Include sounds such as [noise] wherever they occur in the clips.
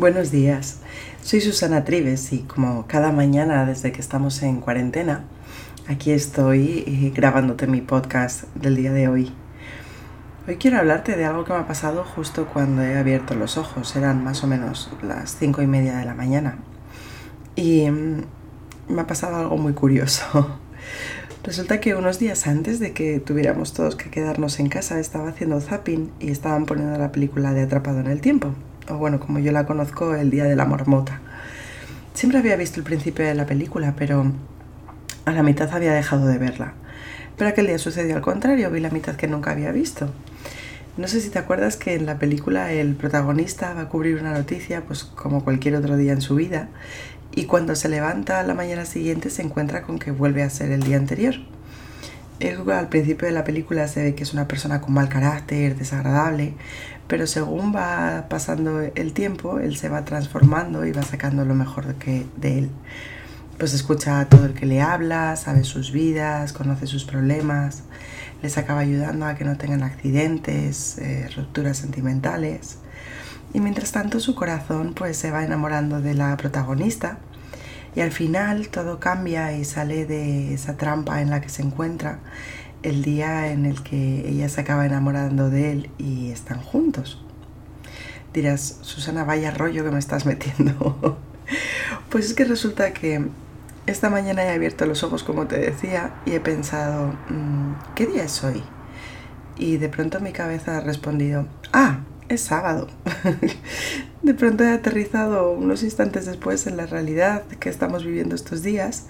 Buenos días, soy Susana Trives y como cada mañana desde que estamos en cuarentena, aquí estoy eh, grabándote mi podcast del día de hoy. Hoy quiero hablarte de algo que me ha pasado justo cuando he abierto los ojos, eran más o menos las cinco y media de la mañana. Y mm, me ha pasado algo muy curioso. [laughs] Resulta que unos días antes de que tuviéramos todos que quedarnos en casa estaba haciendo zapping y estaban poniendo la película de Atrapado en el Tiempo o bueno, como yo la conozco, el Día de la Marmota. Siempre había visto el principio de la película, pero a la mitad había dejado de verla. Pero aquel día sucedió al contrario, vi la mitad que nunca había visto. No sé si te acuerdas que en la película el protagonista va a cubrir una noticia, pues como cualquier otro día en su vida, y cuando se levanta a la mañana siguiente se encuentra con que vuelve a ser el día anterior. Al principio de la película se ve que es una persona con mal carácter, desagradable, pero según va pasando el tiempo, él se va transformando y va sacando lo mejor de, él. Pues escucha a todo el que le habla, sabe sus vidas, conoce sus problemas, les acaba ayudando a que no tengan accidentes, eh, rupturas sentimentales. Y mientras tanto su corazón pues se va enamorando de la protagonista y al final todo cambia y sale de esa trampa en la que se encuentra el día en el que ella se acaba enamorando de él y están juntos. Dirás, Susana, vaya rollo que me estás metiendo. [laughs] pues es que resulta que esta mañana he abierto los ojos, como te decía, y he pensado, mm, ¿qué día es hoy? Y de pronto mi cabeza ha respondido, ah, es sábado. [laughs] de pronto he aterrizado unos instantes después en la realidad que estamos viviendo estos días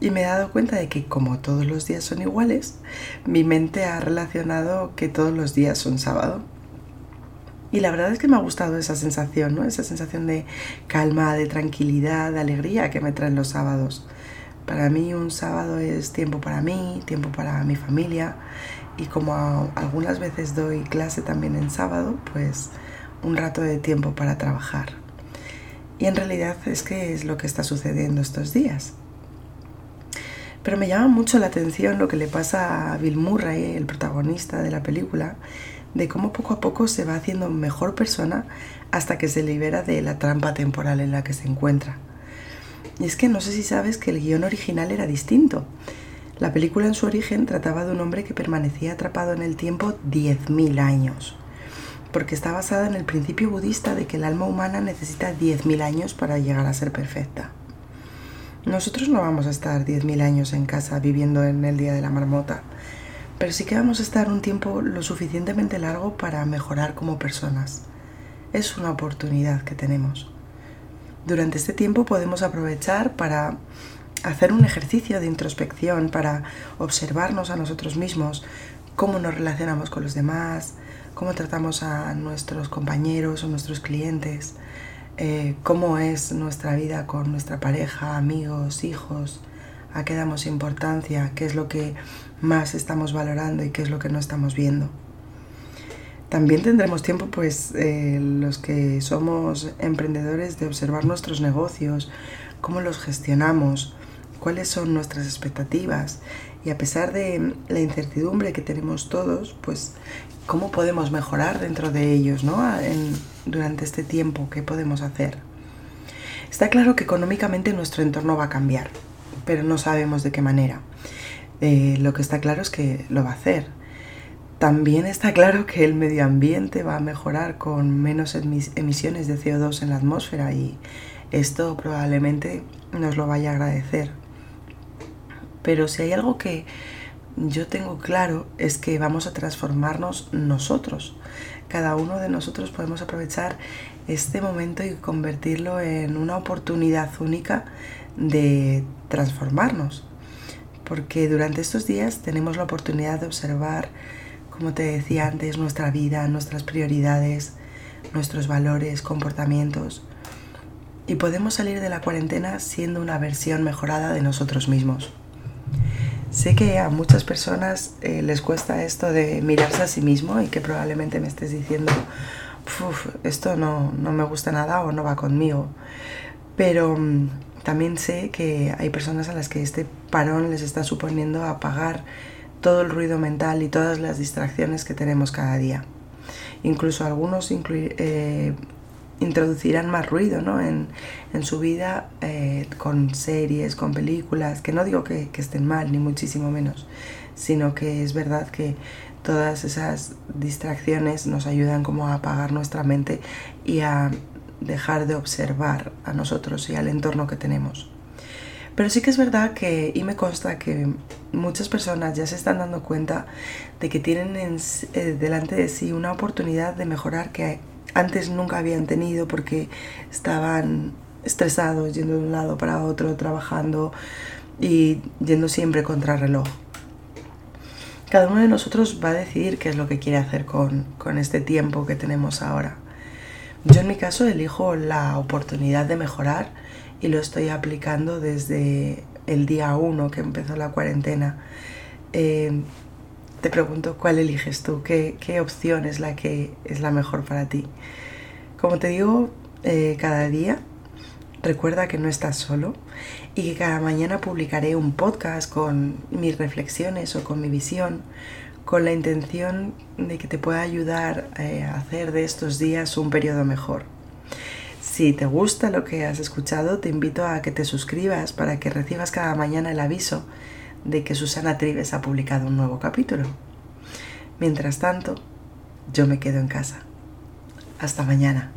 y me he dado cuenta de que como todos los días son iguales, mi mente ha relacionado que todos los días son sábado. Y la verdad es que me ha gustado esa sensación, ¿no? Esa sensación de calma, de tranquilidad, de alegría que me traen los sábados. Para mí un sábado es tiempo para mí, tiempo para mi familia y como algunas veces doy clase también en sábado, pues un rato de tiempo para trabajar. Y en realidad es que es lo que está sucediendo estos días. Pero me llama mucho la atención lo que le pasa a Bill Murray, el protagonista de la película, de cómo poco a poco se va haciendo mejor persona hasta que se libera de la trampa temporal en la que se encuentra. Y es que no sé si sabes que el guion original era distinto. La película en su origen trataba de un hombre que permanecía atrapado en el tiempo 10.000 años, porque está basada en el principio budista de que el alma humana necesita 10.000 años para llegar a ser perfecta. Nosotros no vamos a estar 10.000 años en casa viviendo en el Día de la Marmota, pero sí que vamos a estar un tiempo lo suficientemente largo para mejorar como personas. Es una oportunidad que tenemos. Durante este tiempo podemos aprovechar para hacer un ejercicio de introspección, para observarnos a nosotros mismos, cómo nos relacionamos con los demás, cómo tratamos a nuestros compañeros o nuestros clientes, eh, cómo es nuestra vida con nuestra pareja, amigos, hijos, a qué damos importancia, qué es lo que más estamos valorando y qué es lo que no estamos viendo. También tendremos tiempo, pues, eh, los que somos emprendedores, de observar nuestros negocios, cómo los gestionamos, cuáles son nuestras expectativas y a pesar de la incertidumbre que tenemos todos, pues cómo podemos mejorar dentro de ellos, ¿no? durante este tiempo, ¿qué podemos hacer? Está claro que económicamente nuestro entorno va a cambiar, pero no sabemos de qué manera. Eh, lo que está claro es que lo va a hacer. También está claro que el medio ambiente va a mejorar con menos emisiones de CO2 en la atmósfera y esto probablemente nos lo vaya a agradecer. Pero si hay algo que yo tengo claro es que vamos a transformarnos nosotros. Cada uno de nosotros podemos aprovechar este momento y convertirlo en una oportunidad única de transformarnos. Porque durante estos días tenemos la oportunidad de observar, como te decía antes, nuestra vida, nuestras prioridades, nuestros valores, comportamientos. Y podemos salir de la cuarentena siendo una versión mejorada de nosotros mismos. Sé que a muchas personas eh, les cuesta esto de mirarse a sí mismo y que probablemente me estés diciendo, esto no, no, me gusta nada o no va conmigo. Pero mm, también sé que hay personas a las que este parón les está suponiendo apagar todo el ruido mental y todas las distracciones que tenemos cada día. Incluso algunos eh, introducirán más ruido ¿no? en, su vida eh, con series, con películas, que no digo que, estén mal, ni muchísimo menos, sino que es verdad que todas esas distracciones nos ayudan como a apagar nuestra mente y a dejar de observar a nosotros y al entorno que tenemos. Pero sí que es verdad que, y me consta que muchas personas ya se están dando cuenta de que tienen eh, delante de sí una oportunidad de mejorar que antes nunca habían tenido porque estaban estresados, yendo de un lado para otro, trabajando y yendo siempre contra reloj. Cada uno de nosotros va a decidir qué es lo que quiere hacer con, con este tiempo que tenemos ahora. Yo en mi caso elijo la oportunidad de mejorar y lo estoy aplicando desde el día 1 que empezó la cuarentena. Eh, te pregunto cuál eliges tú, qué, qué, opción es la que es la mejor para ti. Como te digo, eh, cada día recuerda que no estás solo y que cada mañana publicaré un podcast con mis reflexiones o con mi visión, con la intención de que te pueda ayudar eh, a hacer de estos días un periodo mejor. Si te gusta lo que has escuchado, te invito a que te suscribas para que recibas cada mañana el aviso de que Susana Trives ha publicado un nuevo capítulo. Mientras tanto, yo me quedo en casa. Hasta mañana.